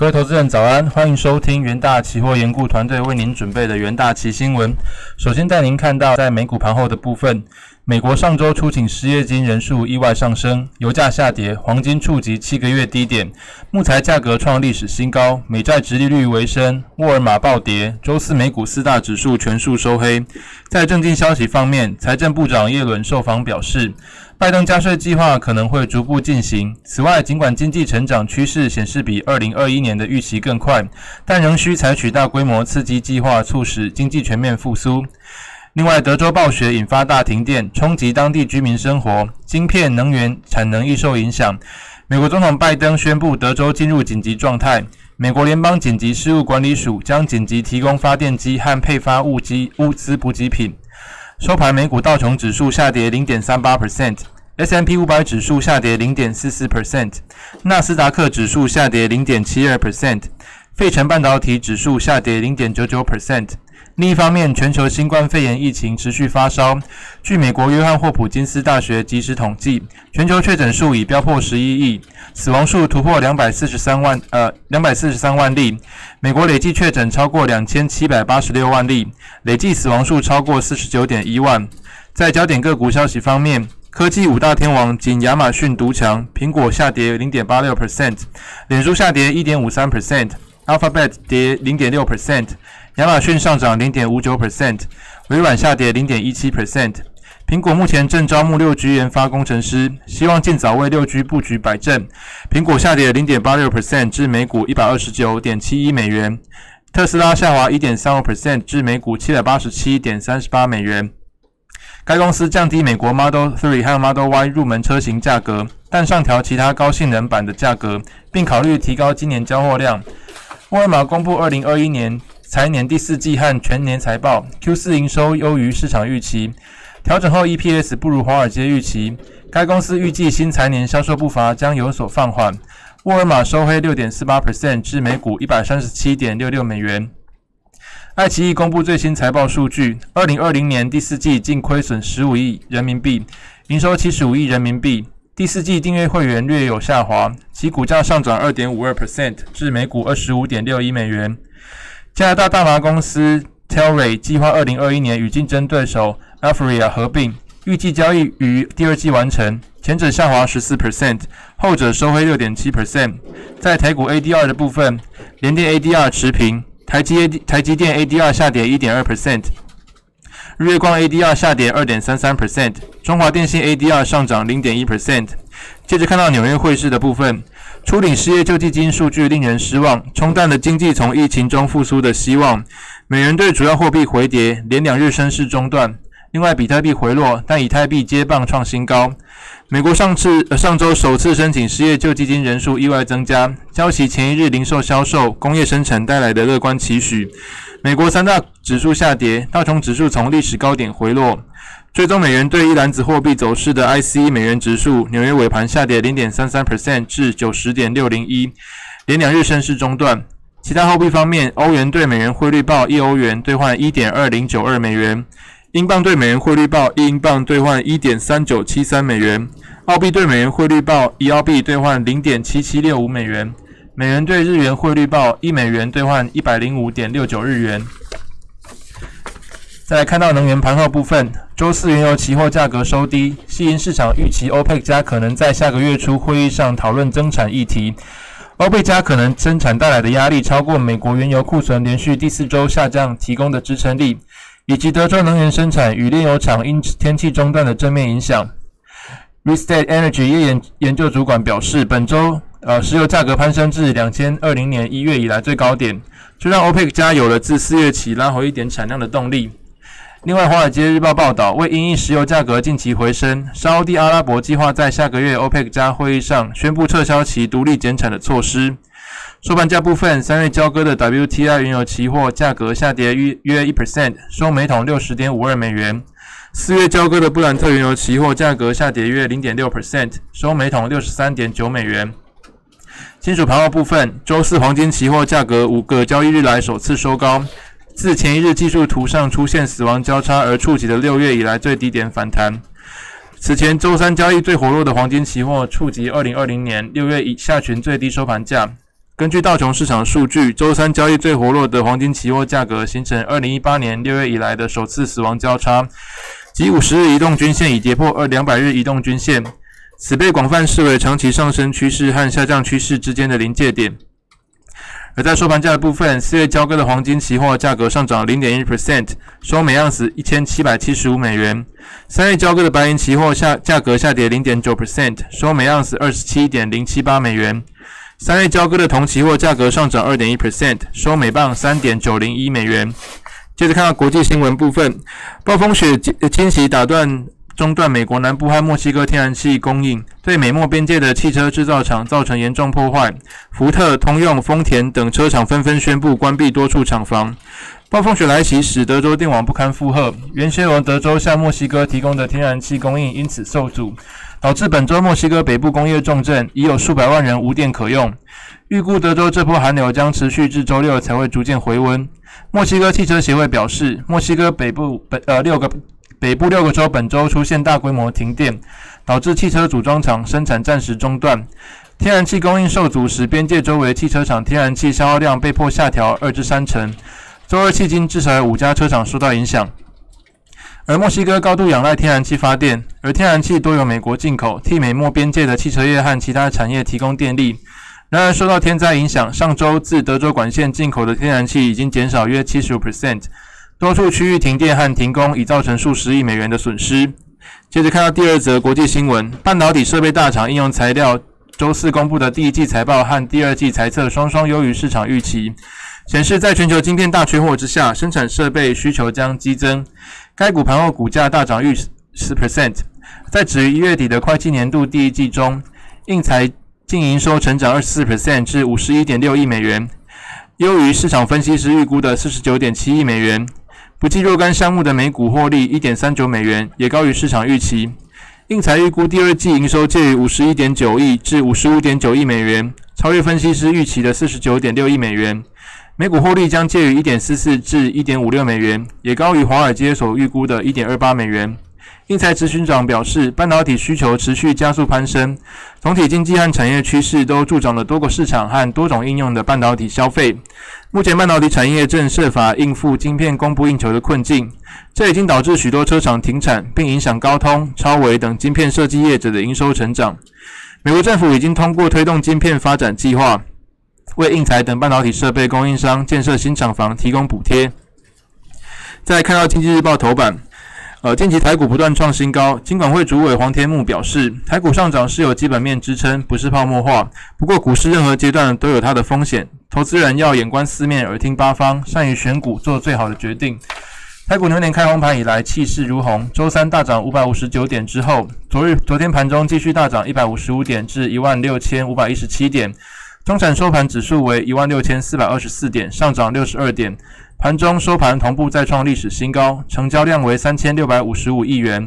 各位投资人早安，欢迎收听元大期货研顾团队为您准备的元大期新闻。首先带您看到在美股盘后的部分，美国上周出请失业金人数意外上升，油价下跌，黄金触及七个月低点，木材价格创历史新高，美债直利率回升，沃尔玛暴跌。周四美股四大指数全数收黑。在政经消息方面，财政部长耶伦受访表示。拜登加税计划可能会逐步进行。此外，尽管经济成长趋势显示比二零二一年的预期更快，但仍需采取大规模刺激计划，促使经济全面复苏。另外，德州暴雪引发大停电，冲击当地居民生活，晶片、能源产能亦受影响。美国总统拜登宣布德州进入紧急状态。美国联邦紧急事务管理署将紧急提供发电机和配发物机物资补给品。收盘，美股道琼指数下跌零点三八 percent，S M P 五百指数下跌零点四四 percent，纳斯达克指数下跌零点七二 percent，费城半导体指数下跌零点九九 percent。另一方面，全球新冠肺炎疫情持续发烧。据美国约翰霍普金斯大学即时统计，全球确诊数已飙破十一亿，死亡数突破两百四十三万呃两百四十三万例。美国累计确诊超过两千七百八十六万例，累计死亡数超过四十九点一万。在焦点个股消息方面，科技五大天王仅亚马逊独强，苹果下跌零点八六 percent，脸书下跌一点五三 percent，Alphabet 跌零点六 percent。亚马逊上涨零点五九 percent，微软下跌零点一七 percent。苹果目前正招募六 G 研发工程师，希望尽早为六 G 布局摆正。苹果下跌零点八六 percent 至每股一百二十九点七一美元。特斯拉下滑一点三五 percent 至每股七百八十七点三十八美元。该公司降低美国 Model Three 和 Model Y 入门车型价格，但上调其他高性能版的价格，并考虑提高今年交货量。沃尔玛公布二零二一年。财年第四季和全年财报，Q 四营收优于市场预期，调整后 EPS 不如华尔街预期。该公司预计新财年销售步伐将有所放缓。沃尔玛收黑六点四八 percent 至每股一百三十七点六六美元。爱奇艺公布最新财报数据，二零二零年第四季净亏损十五亿人民币，营收七十五亿人民币。第四季订阅会员略有下滑，其股价上涨二点五二 percent 至每股二十五点六一美元。加拿大大麻公司 Telray 计划二零二一年与竞争对手 Alphria 合并，预计交易于第二季完成。前者下滑十四 percent，后者收回六点七 percent。在台股 ADR 的部分，联电 ADR 持平，台积 A 台积电 ADR 下跌一点二 percent，日月光 ADR 下跌二点三三 percent，中华电信 ADR 上涨零点一 percent。接着看到纽约汇市的部分。初领失业救济金数据令人失望，冲淡了经济从疫情中复苏的希望。美元对主要货币回跌，连两日升势中断。另外，比特币回落，但以太币接棒创新高。美国上次上周首次申请失业救济金人数意外增加，交齐前一日零售销售、工业生产带来的乐观期许。美国三大指数下跌，道琼指数从历史高点回落。追踪美元对一篮子货币走势的 IC 美元指数，纽约尾盘下跌零点三三 percent 至九十点六零一，连两日升势中断。其他货币方面，欧元对美元汇率报一欧元兑换一点二零九二美元，英镑对美元汇率报一英镑兑换一点三九七三美元，澳币对美元汇率报一澳币兑换零点七七六五美元，美元对日元汇率报一美元兑换一百零五点六九日元。再来看到能源盘后部分，周四原油期货价格收低，吸引市场预期欧佩克加可能在下个月初会议上讨论增产议题。欧佩加可能增产带来的压力超过美国原油库存连续第四周下降提供的支撑力，以及德州能源生产与炼油厂因天气中断的正面影响。Restate Energy 业研研究主管表示，本周呃石油价格攀升至两千二零年一月以来最高点，就让欧佩克加有了自四月起拉回一点产量的动力。另外，《华尔街日报》报道，为因应石油价格近期回升，沙地阿拉伯计划在下个月 OPEC 加会议上宣布撤销其独立减产的措施。收盘价部分，三月交割的 WTI 原油期货价格下跌约约一 percent，收每桶六十点五二美元。四月交割的布兰特原油期货价格下跌约零点六 percent，收每桶六十三点九美元。金属盘后部分，周四黄金期货价格五个交易日来首次收高。自前一日技术图上出现死亡交叉而触及的六月以来最低点反弹。此前周三交易最活络的黄金期货触及二零二零年六月以下旬最低收盘价，根据道琼市场数据，周三交易最活络的黄金期货价格形成二零一八年六月以来的首次死亡交叉，即五十日移动均线已跌破二两百日移动均线，此被广泛视为长期上升趋势和下降趋势之间的临界点。而在收盘价的部分，四月交割的黄金期货价格上涨零点一 percent，收每盎司一千七百七十五美元。三月交割的白银期货下价格下跌零点九 percent，收每盎司二十七点零七八美元。三月交割的铜期货价格上涨二点一 percent，收每磅三点九零一美元。接着看到国际新闻部分，暴风雪侵袭打断。中断美国南部和墨西哥天然气供应，对美墨边界的汽车制造厂造成严重破坏。福特、通用、丰田等车厂纷纷宣布关闭多处厂房。暴风雪来袭，使德州电网不堪负荷，原先由德州向墨西哥提供的天然气供应因此受阻，导致本周墨西哥北部工业重镇已有数百万人无电可用。预估德州这波寒流将持续至周六才会逐渐回温。墨西哥汽车协会表示，墨西哥北部北呃六个。北部六个州本周出现大规模停电，导致汽车组装厂生产暂时中断，天然气供应受阻，使边界周围汽车厂天然气消耗量被迫下调二至三成。周二迄今至少有五家车厂受到影响。而墨西哥高度仰赖天然气发电，而天然气多由美国进口，替美墨边界的汽车业和其他产业提供电力。然而受到天灾影响，上周自德州管线进口的天然气已经减少约七十五 percent。多处区域停电和停工，已造成数十亿美元的损失。接着看到第二则国际新闻：半导体设备大厂应用材料周四公布的第一季财报和第二季财测双双优于市场预期，显示在全球晶片大缺货之下，生产设备需求将激增。该股盘后股价大涨逾十 percent。在止于一月底的会计年度第一季中，应材净营收成长二十四 percent 至五十一点六亿美元，优于市场分析师预估的四十九点七亿美元。不计若干项目的每股获利一点三九美元，也高于市场预期。应采预估第二季营收介于五十一点九亿至五十五点九亿美元，超越分析师预期的四十九点六亿美元。每股获利将介于一点四四至一点五六美元，也高于华尔街所预估的一点二八美元。英才执行长表示，半导体需求持续加速攀升，总体经济和产业趋势都助长了多个市场和多种应用的半导体消费。目前，半导体产业正设法应付晶片供不应求的困境，这已经导致许多车厂停产，并影响高通、超微等晶片设计业者的营收成长。美国政府已经通过推动晶片发展计划，为应材等半导体设备供应商建设新厂房提供补贴。再看到《经济日报》头版。呃，近期台股不断创新高，金管会主委黄天木表示，台股上涨是有基本面支撑，不是泡沫化。不过，股市任何阶段都有它的风险，投资人要眼观四面，耳听八方，善于选股，做最好的决定。台股牛年开红盘以来，气势如虹，周三大涨五百五十九点之后，昨日昨天盘中继续大涨一百五十五点至一万六千五百一十七点，中产收盘指数为一万六千四百二十四点，上涨六十二点。盘中收盘同步再创历史新高，成交量为三千六百五十五亿元。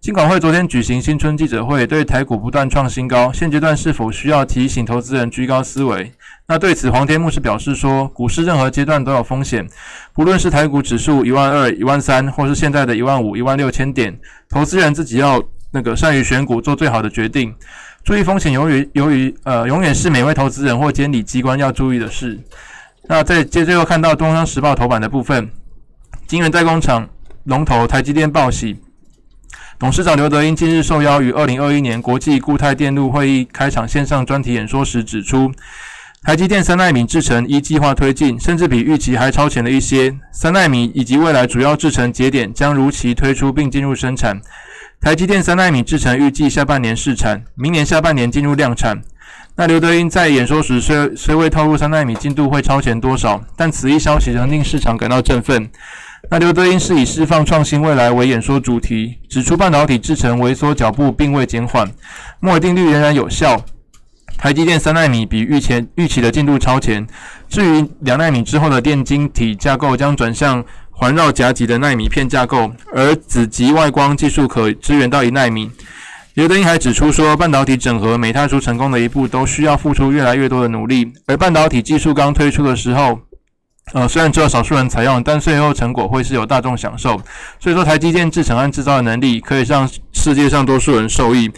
金管会昨天举行新春记者会，对台股不断创新高，现阶段是否需要提醒投资人居高思维？那对此，黄天牧是表示说，股市任何阶段都有风险，不论是台股指数一万二、一万三，或是现在的一万五、一万六千点，投资人自己要那个善于选股，做最好的决定，注意风险。由于由于呃，永远是每位投资人或监理机关要注意的事。那在接最后看到《东方时报》头版的部分，晶圆代工厂龙头台积电报喜，董事长刘德英近日受邀于二零二一年国际固态电路会议开场线上专题演说时指出，台积电三纳米制程依计划推进，甚至比预期还超前了一些。三纳米以及未来主要制程节点将如期推出并进入生产。台积电三纳米制程预计下半年试产，明年下半年进入量产。那刘德英在演说时虽虽未透露三纳米进度会超前多少，但此一消息仍令市场感到振奋。那刘德英是以释放创新未来为演说主题，指出半导体制程萎缩脚步并未减缓，摩尔定律仍然有效。台积电三纳米比预前预期的进度超前，至于两纳米之后的电晶体架构将转向环绕夹击的纳米片架构，而子极外光技术可支援到一纳米。刘德英还指出说，半导体整合每踏出成功的一步，都需要付出越来越多的努力。而半导体技术刚推出的时候，呃，虽然只有少数人采用，但最后成果会是有大众享受。所以说，台积电制程和制造的能力可以让世界上多数人受益。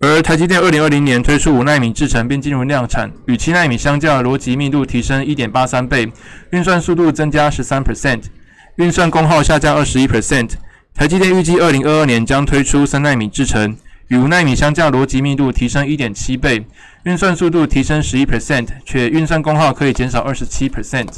而台积电二零二零年推出五纳米制程并进入量产，与七纳米相较，逻辑密度提升一点八三倍，运算速度增加十三 percent，运算功耗下降二十一 percent。台积电预计二零二二年将推出三纳米制程，与五纳米相较，逻辑密度提升一点七倍，运算速度提升十一 percent，且运算功耗可以减少二十七 percent。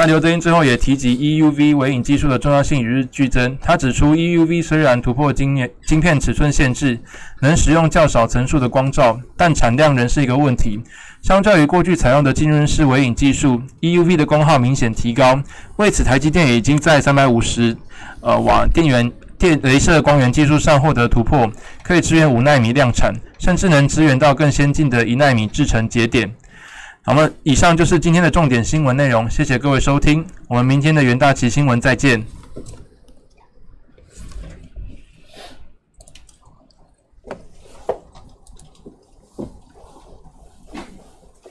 那刘德英最后也提及 EUV 微影技术的重要性与日俱增。他指出，EUV 虽然突破晶晶片尺寸限制，能使用较少层数的光照，但产量仍是一个问题。相较于过去采用的浸润式微影技术，EUV 的功耗明显提高。为此，台积电已经在三百五十呃瓦电源电镭射光源技术上获得突破，可以支援五纳米量产，甚至能支援到更先进的一纳米制程节点。好了，以上就是今天的重点新闻内容，谢谢各位收听，我们明天的元大旗新闻再见。